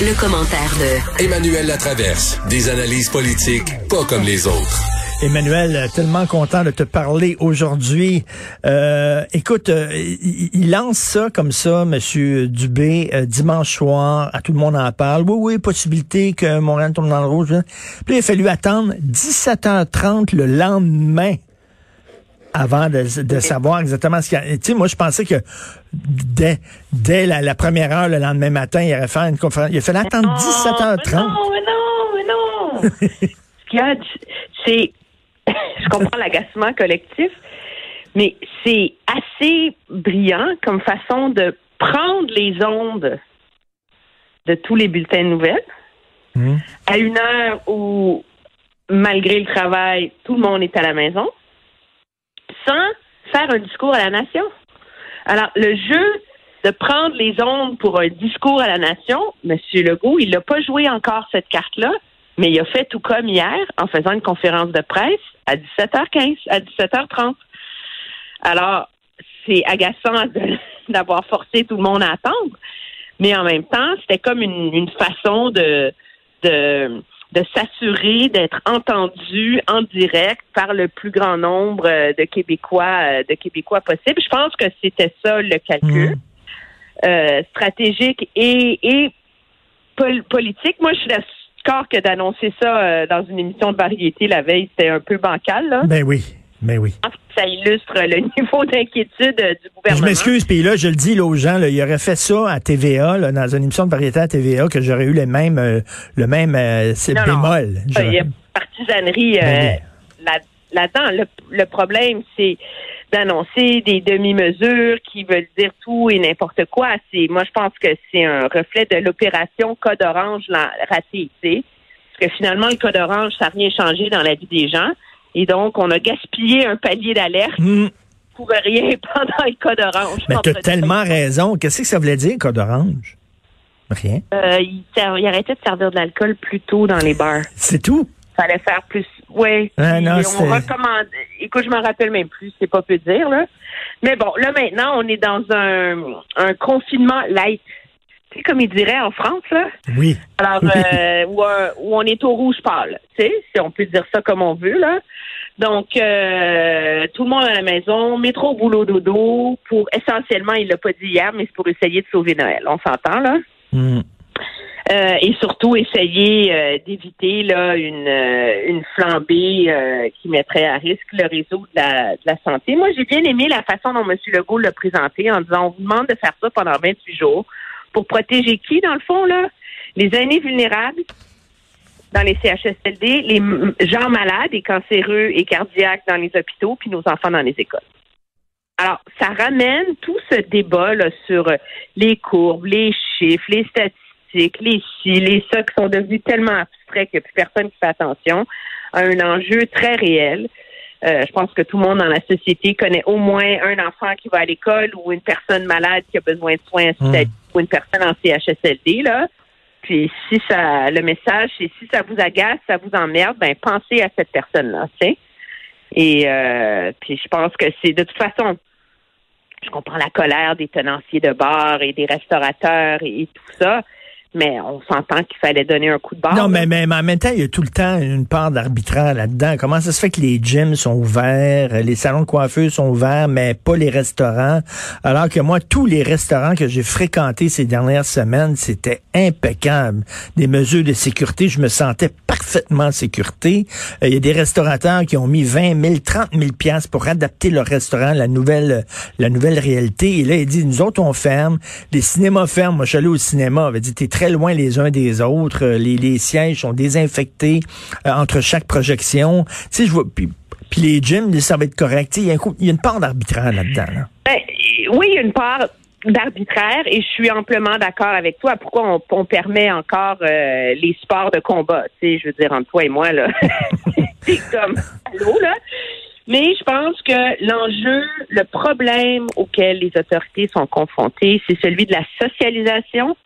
Le, commentaire de Emmanuel Latraverse. Des analyses politiques pas comme les autres. Emmanuel, tellement content de te parler aujourd'hui. Euh, écoute, euh, il, il lance ça comme ça, Monsieur Dubé, euh, dimanche soir, à tout le monde en parle. Oui, oui, possibilité que Montréal tombe dans le rouge. hein. Puis il a fallu attendre 17h30 le lendemain avant de, de savoir exactement ce qu'il y a. Tu sais, moi, je pensais que dès, dès la, la première heure, le lendemain matin, il aurait fait une conférence. Il a fallu attendre 17h30. Non, mais non, mais non. Ce qu'il y a, c'est, je comprends l'agacement collectif, mais c'est assez brillant comme façon de prendre les ondes de tous les bulletins de nouvelles Hmm. à une heure où, malgré le travail, tout le monde est à la maison, sans faire un discours à la nation. Alors, le jeu de prendre les ondes pour un discours à la nation, M. Legault, il n'a pas joué encore cette carte-là, mais il a fait tout comme hier en faisant une conférence de presse à 17h15, à 17h30. Alors, c'est agaçant d'avoir forcé tout le monde à attendre, mais en même temps, c'était comme une, une façon de, de, de s'assurer d'être entendu en direct par le plus grand nombre euh, de Québécois, euh, de Québécois possible. Je pense que c'était ça le calcul Hmm. euh, stratégique et, et pol- politique. Moi, je suis d'accord que d'annoncer ça euh, dans une émission de variété la veille, c'était un peu bancal. Là. Ben oui, ben oui. Je pense que ça illustre le niveau d'inquiétude euh, du Je gouvernement. m'excuse, puis là, je le dis là, aux gens, là, il aurait fait ça à TVA, là, dans une émission de variété à TVA, que j'aurais eu le même, euh, le même euh, c'est Non, bémol. Euh, Il y a partisanerie euh, Ben là- là-dedans. le, le problème, c'est d'annoncer des demi-mesures qui veulent dire tout et n'importe quoi. C'est, moi, je pense que c'est un reflet de l'opération Code Orange la- ratée. tu sais. Parce que finalement, le Code Orange, ça n'a rien changé dans la vie des gens. Et donc, on a gaspillé un palier d'alerte Hmm. pour rien pendant le Code Orange. Mais t'as tellement raison. Qu'est-ce que ça voulait dire, code orange? Rien. Euh, il, arrêtait de servir de l'alcool plus tôt dans les bars. C'est tout? fallait faire plus. Oui. Ah, non, on recommande. Écoute, je m'en rappelle même plus, c'est pas peu dire, là. Mais bon, là, maintenant, on est dans un, un confinement light. Tu sais, comme ils diraient en France, là. Oui. Alors, euh, où, euh, où on est au rouge pâle, tu sais, si on peut dire ça comme on veut, là. Donc, euh, tout le monde à la maison, métro, boulot, dodo, pour essentiellement, il l'a pas dit hier, mais c'est pour essayer de sauver Noël. On s'entend, là? Hmm. Euh, et surtout essayer euh, d'éviter là une, euh, une flambée euh, qui mettrait à risque le réseau de la, de la santé. Moi, j'ai bien aimé la façon dont M. Legault l'a présenté en disant on vous demande de faire ça pendant 28 jours pour protéger qui, dans le fond, là? Les aînés vulnérables dans les CHSLD, les gens malades et cancéreux et cardiaques dans les hôpitaux, puis nos enfants dans les écoles. Alors, ça ramène tout ce débat là, sur euh, les courbes, les chiffres, les statistiques, les ci, les ça, qui sont devenus tellement abstraits qu'il n'y a plus personne qui fait attention à un enjeu très réel. Euh, je pense que tout le monde dans la société connaît au moins un enfant qui va à l'école ou une personne malade qui a besoin de soins hospitaliers ou une personne en CHSLD. Là. Puis si ça, le message, c'est si ça vous agace, ça vous emmerde, ben pensez à cette personne-là, tu sais. Et euh, puis je pense que c'est de toute façon, je comprends la colère des tenanciers de bars et des restaurateurs et tout ça, mais on s'entend qu'il fallait donner un coup de barre. Non, mais, mais, mais en même temps, il y a tout le temps une part d'arbitraire là-dedans. Comment ça se fait que les gyms sont ouverts, les salons de coiffure sont ouverts, mais pas les restaurants? Alors que moi, tous les restaurants que j'ai fréquentés ces dernières semaines, c'était impeccable. Des mesures de sécurité, je me sentais parfaitement en sécurité. Euh, Il y a des restaurateurs qui ont mis 20 000, 30 000 piastres pour adapter leur restaurant à la nouvelle, la nouvelle réalité. Et là, il dit, nous autres, on ferme. Les cinémas ferment. Moi, je suis allé au cinéma. Il avait dit, t'es très loin les uns des autres. Euh, Les, sièges sont désinfectés euh, entre chaque projection. Tu sais, puis, les gyms, ça va être correct. Il y, a une part d'arbitraire là-dedans. là. Ben, oui, il y a une part d'arbitraire et je suis amplement d'accord avec toi. Pourquoi on, on permet encore euh, les sports de combat? Tu sais, je veux dire, entre toi et moi, là, c'est comme allô, là. Mais je pense que l'enjeu, le problème auquel les autorités sont confrontées, c'est celui de la socialisation,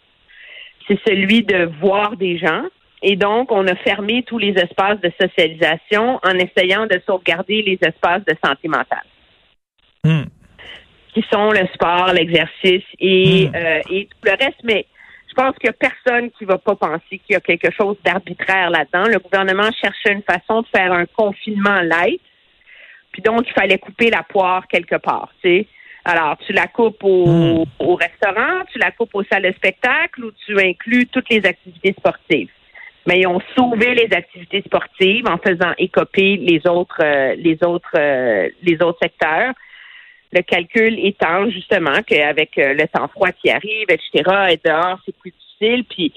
c'est celui de voir des gens. Et donc, on a fermé tous les espaces de socialisation en essayant de sauvegarder les espaces de santé mentale. Hmm. Qui sont le sport, l'exercice et, Hmm. euh, et tout le reste. Mais je pense qu'il n'y a personne qui va pas penser qu'il y a quelque chose d'arbitraire là-dedans. Le gouvernement cherchait une façon de faire un confinement light. Puis donc, il fallait couper la poire quelque part, tu sais. Alors, tu la coupes au, Hmm. au restaurant, tu la coupes aux salles de spectacle ou tu inclus toutes les activités sportives. Mais ils ont sauvé les activités sportives en faisant écoper les autres, euh, les autres, euh, les autres secteurs. Le calcul étant justement qu'avec euh, le temps froid qui arrive, etc., et dehors, c'est plus difficile. Puis,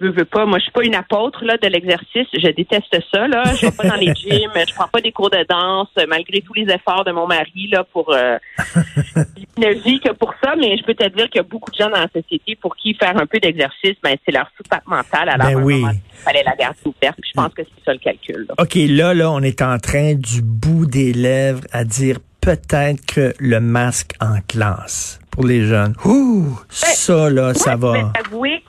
veux, veux pas, moi, je suis pas une apôtre là de l'exercice. Je déteste ça. Là, je vais pas dans les gyms, je prends pas des cours de danse, malgré tous les efforts de mon mari là pour. Euh, ne vit que pour ça, mais je peux te dire qu'il y a beaucoup de gens dans la société pour qui faire un peu d'exercice, ben c'est leur soupape mentale. Alors, Ben oui. il fallait la garder ouverte. Je pense que c'est ça le calcul. là. OK, là, là, on est en train du bout des lèvres à dire peut-être que le masque en classe pour les jeunes. Ouh, ça, là, ça va. je vais.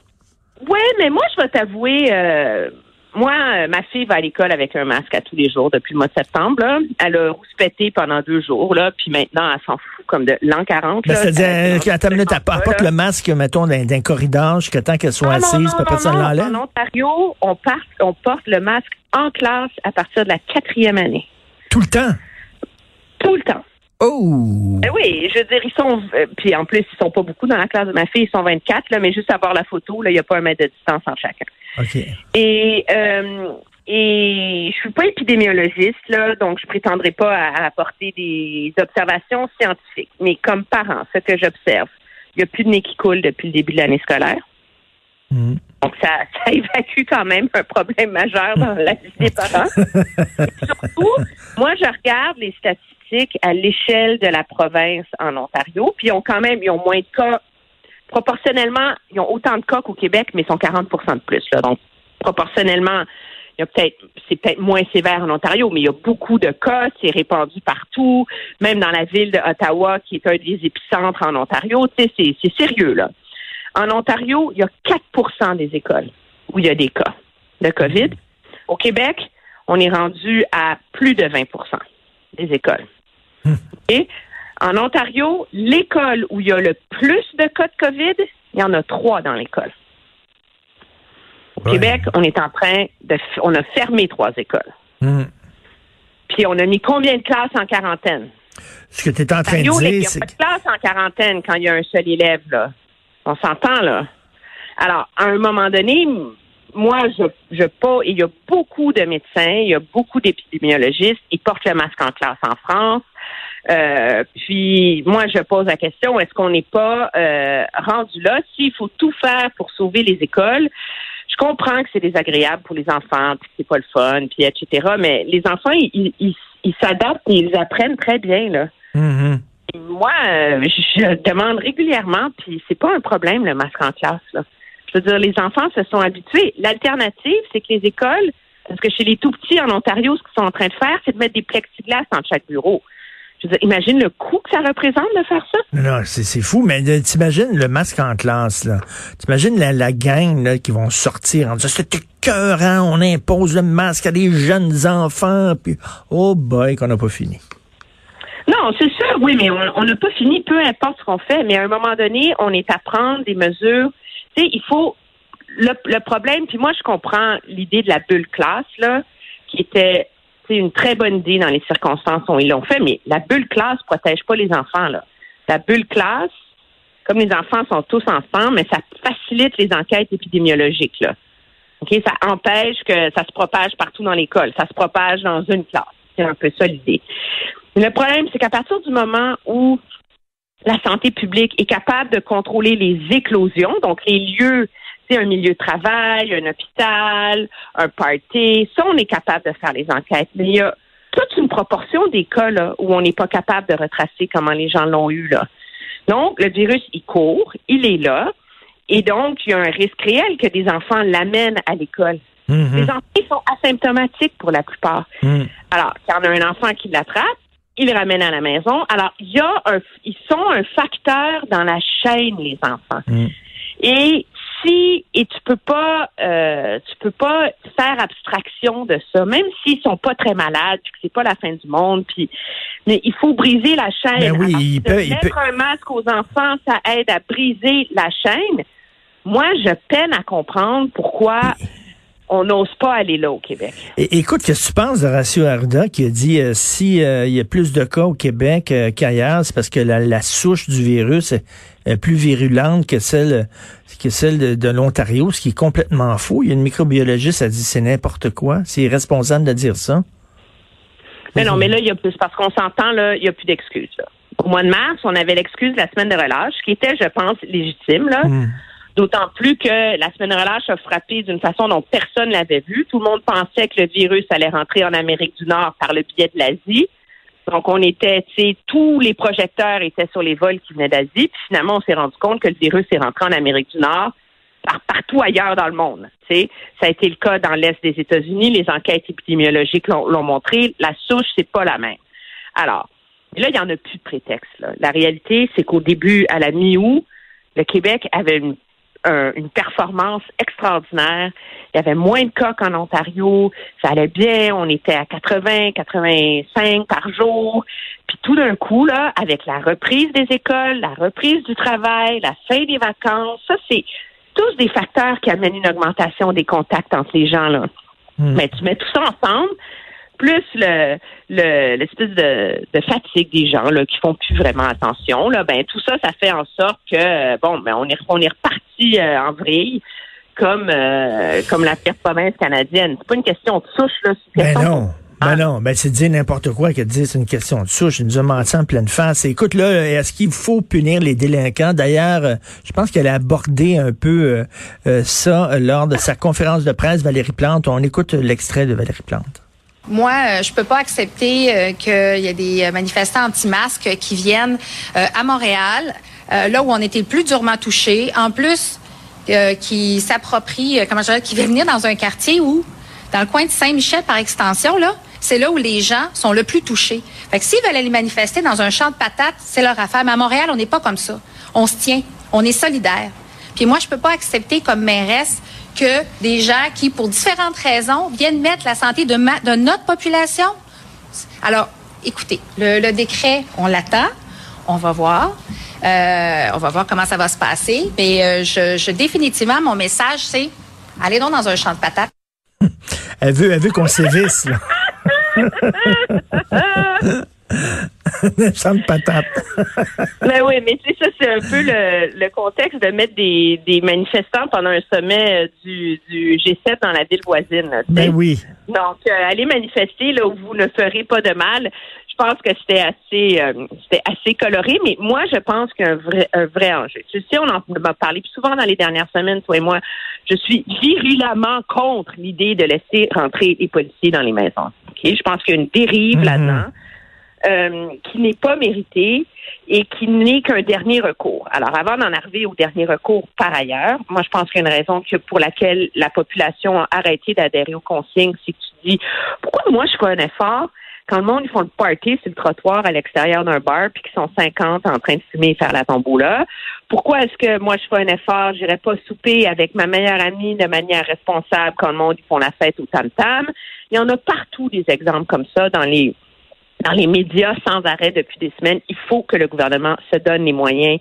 Oui, mais moi, je vais t'avouer. euh, moi, euh, ma fille va à l'école avec un masque à tous les jours depuis le mois de septembre. Là. Elle a rouspété pendant deux jours, là, puis maintenant, elle s'en fout comme de l'an 40. Ben, là. C'est-à-dire, Elle- qu'à ta minute, elle là. le masque, mettons, d'un corridor jusqu'à temps qu'elle soit Ah, non, assise, non, puis non. l'enlève? En Ontario, on, part, on porte le masque en classe à partir de la quatrième année. Tout le temps? Tout le temps. Oh! Eh oui, je veux dire, ils sont, euh, puis en plus, ils sont pas beaucoup dans la classe de ma fille, ils sont 24, là, mais juste à voir la photo, là, il n'y a pas un mètre de distance entre chacun. OK. Et, euh, et je suis pas épidémiologiste, là, donc je prétendrai pas à, à apporter des observations scientifiques. Mais comme parent, ce que j'observe, il n'y a plus de nez qui coule depuis le début de l'année scolaire. Mhm. Donc, ça, ça évacue quand même un problème majeur dans la vie des parents. Et surtout, moi, je regarde les statistiques à l'échelle de la province en Ontario, puis ils ont quand même, ils ont moins de cas. Proportionnellement, ils ont autant de cas qu'au Québec, mais ils sont 40% de plus. Là. Donc, proportionnellement, il y a peut-être, c'est peut-être moins sévère en Ontario, mais il y a beaucoup de cas, c'est répandu partout, même dans la ville de Ottawa, qui est un des épicentres en Ontario. Tu sais, c'est, c'est sérieux, là. En Ontario, il y a 4% des écoles où il y a des cas de COVID. Au Québec, on est rendu à plus de 20% des écoles. Et en Ontario, l'école où il y a le plus de cas de COVID, il y en a trois dans l'école. Au Ouais. Québec, on est en train de, on a fermé trois écoles. Mhm. Puis on a mis combien de classes en quarantaine? Ce que tu es en train Ontario, de là, il dire, n'y a c'est pas de classe en quarantaine quand il y a un seul élève, là. On s'entend, là. Alors, à un moment donné, moi, je, je pas, il y a beaucoup de médecins, il y a beaucoup d'épidémiologistes, ils portent le masque en classe en France. Euh, puis, moi, je pose la question, est-ce qu'on n'est pas euh, rendu là? S'il faut tout faire pour sauver les écoles, je comprends que c'est désagréable pour les enfants, puis que c'est pas le fun, puis etc. Mais les enfants, ils, ils, ils- ils s'adaptent et ils apprennent très bien, là. Mhm. Moi, euh, je demande régulièrement, puis c'est pas un problème le masque en classe. Là. Je veux dire, les enfants se sont habitués. L'alternative, c'est que les écoles, parce que chez les tout petits en Ontario, ce qu'ils sont en train de faire, c'est de mettre des plexiglas dans chaque bureau. Je veux dire, imagine le coût que ça représente de faire ça. Non, c'est c'est fou, mais t'imagines le masque en classe, là. T'imagines la, la gang là, qui vont sortir en disant c'est écœurant, on impose le masque à des jeunes enfants, puis oh boy, qu'on n'a pas fini. Non, c'est sûr, oui, mais on on n'a pas fini, peu importe ce qu'on fait, mais à un moment donné, on est à prendre des mesures. Tu sais, il faut. Le, le problème, puis moi, je comprends l'idée de la bulle classe, là, qui était sais, une très bonne idée dans les circonstances où ils l'ont fait, mais la bulle classe protège pas les enfants, là. La bulle classe, comme les enfants sont tous ensemble, mais ça facilite les enquêtes épidémiologiques, là. Ça empêche que ça se propage partout dans l'école. Ça se propage dans une classe. C'est un peu ça l'idée. Le problème, c'est qu'à partir du moment où la santé publique est capable de contrôler les éclosions, donc les lieux, c'est un milieu de travail, un hôpital, un party, ça, on est capable de faire les enquêtes. Mais il y a toute une proportion des cas là, où on n'est pas capable de retracer comment les gens l'ont eu. Là. Donc, le virus, il court, il est là, et donc, il y a un risque réel que des enfants l'amènent à l'école. Mhm. Les enfants sont asymptomatiques pour la plupart. Mhm. Alors, quand on a un enfant qui l'attrape, il le ramène à la maison. Alors, il y a un, ils sont un facteur dans la chaîne, les enfants. Mhm. Et si et tu peux pas, euh, tu peux pas faire abstraction de ça, même s'ils sont pas très malades, puis que c'est pas la fin du monde, puis mais il faut briser la chaîne. Ben oui, il peut- il mettre peut- un masque aux enfants, ça aide à briser la chaîne. Moi, je peine à comprendre pourquoi on n'ose pas aller là au Québec. É- écoute, qu'est-ce que tu penses de Horacio Arruda qui a dit euh, si euh, il y a plus de cas au Québec euh, qu'ailleurs, c'est parce que la, la souche du virus plus virulente que celle que celle de, de l'Ontario, ce qui est complètement faux. Il y a une microbiologiste qui a dit c'est n'importe quoi. C'est irresponsable de dire ça. Mais non, mais là, il y a plus, parce qu'on s'entend, là, il n'y a plus d'excuses. Au mois de mars, on avait l'excuse de la semaine de relâche, qui était, je pense, légitime, là. Hmm. D'autant plus que la semaine de relâche a frappé d'une façon dont personne l'avait vu. Tout le monde pensait que le virus allait rentrer en Amérique du Nord par le biais de l'Asie. Donc, on était, tu sais, tous les projecteurs étaient sur les vols qui venaient d'Asie. Puis finalement, on s'est rendu compte que le virus est rentré en Amérique du Nord par partout ailleurs dans le monde. Tu sais, ça a été le cas dans l'est des États-Unis. Les enquêtes épidémiologiques l'ont l'ont montré. La souche, c'est pas la même. Alors, là, il n'y en a plus de prétexte. là. La réalité, c'est qu'au début, à la mi-août, le Québec avait une, un- une performance extraordinaire. Il y avait moins de cas qu'en Ontario. Ça allait bien. On était à 80, 85 par jour. Puis tout d'un coup, là, avec la reprise des écoles, la reprise du travail, la fin des vacances, ça, c'est tous des facteurs qui amènent une augmentation des contacts entre les gens, là. Hmm. Mais tu mets tout ça ensemble, plus le le- l'espèce de, de fatigue des gens là, qui font plus vraiment attention, là, ben tout ça, ça fait en sorte que bon, ben on est on est reparti euh, en vrille comme euh, comme la pire province canadienne. C'est pas une question de souche là, c'est une Ben question non. Ben Ah. non, ben c'est de dire n'importe quoi que de dire c'est une question de souche. Il nous a menti en pleine face. Écoute, là, est-ce qu'il faut punir les délinquants? D'ailleurs, euh, je pense qu'elle a abordé un peu euh, euh, ça lors de sa conférence de presse, Valérie Plante. On écoute l'extrait de Valérie Plante. Moi, euh, je peux pas accepter euh, qu'il y ait des manifestants anti-masques qui viennent euh, à Montréal, là où on était le plus durement touché. En plus, qui s'approprient, comment je dirais, qui viennent venir dans un quartier où, dans le coin de Saint-Michel par extension, là, c'est là où les gens sont le plus touchés. Fait que s'ils veulent aller manifester dans un champ de patates, c'est leur affaire. Mais à Montréal, on n'est pas comme ça. On se tient. On est solidaire. Puis moi, je peux pas accepter comme mairesse que des gens qui, pour différentes raisons, viennent mettre la santé de, ma- de notre population. Alors, écoutez, le, le décret, on l'attend. On va voir. Euh, on va voir comment ça va se passer. Mais euh, je, je- définitivement, mon message, c'est allez donc dans un champ de patates. Elle veut, elle veut qu'on sévisse, là. De patate. Ben oui, mais tu sais, ça, c'est un peu le, le contexte de mettre des, des manifestants pendant un sommet euh, du, du G7 dans la ville voisine. là. Ben oui. Donc, euh, allez manifester là où vous ne ferez pas de mal. Je pense que c'était assez, euh, c'était assez coloré, mais moi, je pense qu'un vrai, un vrai enjeu. Tu sais, on en a parlé souvent dans les dernières semaines, toi et moi. Je suis virulemment contre l'idée de laisser rentrer les policiers dans les maisons. Je pense qu'il y a une dérive Mhm. là-dedans. Euh, qui n'est pas méritée et qui n'est qu'un dernier recours. Alors, avant d'en arriver au dernier recours par ailleurs, moi, je pense qu'il y a une raison que pour laquelle la population a arrêté d'adhérer aux consignes, c'est que tu dis, pourquoi moi, je fais un effort quand le monde, ils font le party sur le trottoir à l'extérieur d'un bar, puis qu'ils sont 50 en train de fumer et faire la tombola? Pourquoi est-ce que moi, je fais un effort, j'irai pas souper avec ma meilleure amie de manière responsable quand le monde, ils font la fête au tam-tam? Il y en a partout des exemples comme ça dans les dans les médias sans arrêt depuis des semaines. Il faut que le gouvernement se donne les moyens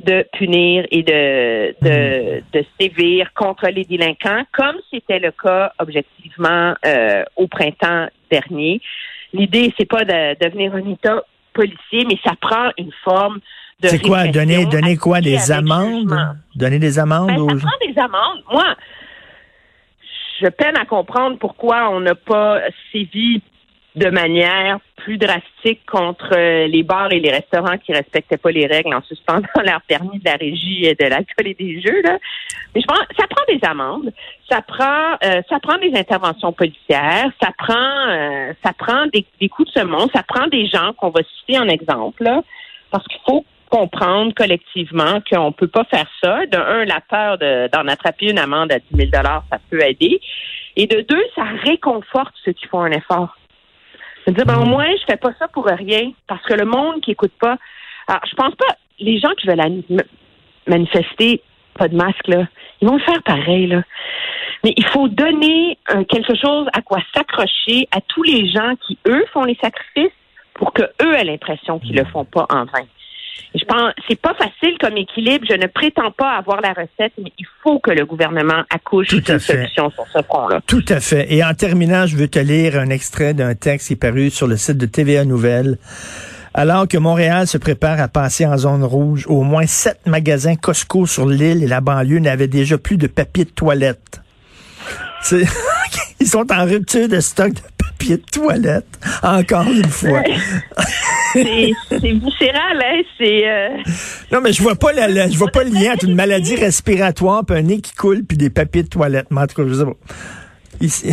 de punir et de, de, de sévir contre les délinquants, comme c'était le cas objectivement euh, au printemps dernier. L'idée, c'est pas de devenir un État policier, mais ça prend une forme de C'est quoi? Donner, donner quoi? Des amendes? Donner des amendes Ben, aux ça gens? prend des amendes. Moi, je peine à comprendre pourquoi on n'a pas sévi de manière plus drastique contre euh, les bars et les restaurants qui respectaient pas les règles en suspendant leur permis de la régie de l'alcool et des jeux. Là. Mais je pense ça prend des amendes, ça prend euh, ça prend des interventions policières, ça prend euh, ça prend des, coups de semonce, ça prend des gens qu'on va citer en exemple, là, parce qu'il faut comprendre collectivement qu'on peut pas faire ça. De un, la peur de- d'en attraper une amende à 10 000 ça peut aider. Et de deux, ça réconforte ceux qui font un effort. De dire, ben, au moins, je fais pas ça pour rien. Parce que le monde qui écoute pas. Alors, je pense pas, les gens qui veulent manifester, pas de masque, là, ils vont le faire pareil, là. Mais il faut donner euh, quelque chose à quoi s'accrocher à tous les gens qui, eux, font les sacrifices pour que eux aient l'impression qu'ils le font pas en vain. Je pense c'est pas facile comme équilibre. Je ne prétends pas avoir la recette, mais il faut que le gouvernement accouche d'une solution sur ce front-là. Tout à fait. Et en terminant, je veux te lire un extrait d'un texte qui est paru sur le site de TVA Nouvelles. Alors que Montréal se prépare à passer en zone rouge, au moins sept magasins Costco sur l'île et la banlieue n'avaient déjà plus de papier de toilette. Ils sont en rupture de stock de papier de toilette, encore une fois. C'est viscéral, hein? C'est euh, Non, mais je vois pas la, la- je vois pas le lien entre une maladie respiratoire, puis un nez qui coule, puis des papiers de toilette. Mais en tout cas, je sais pas. Ici.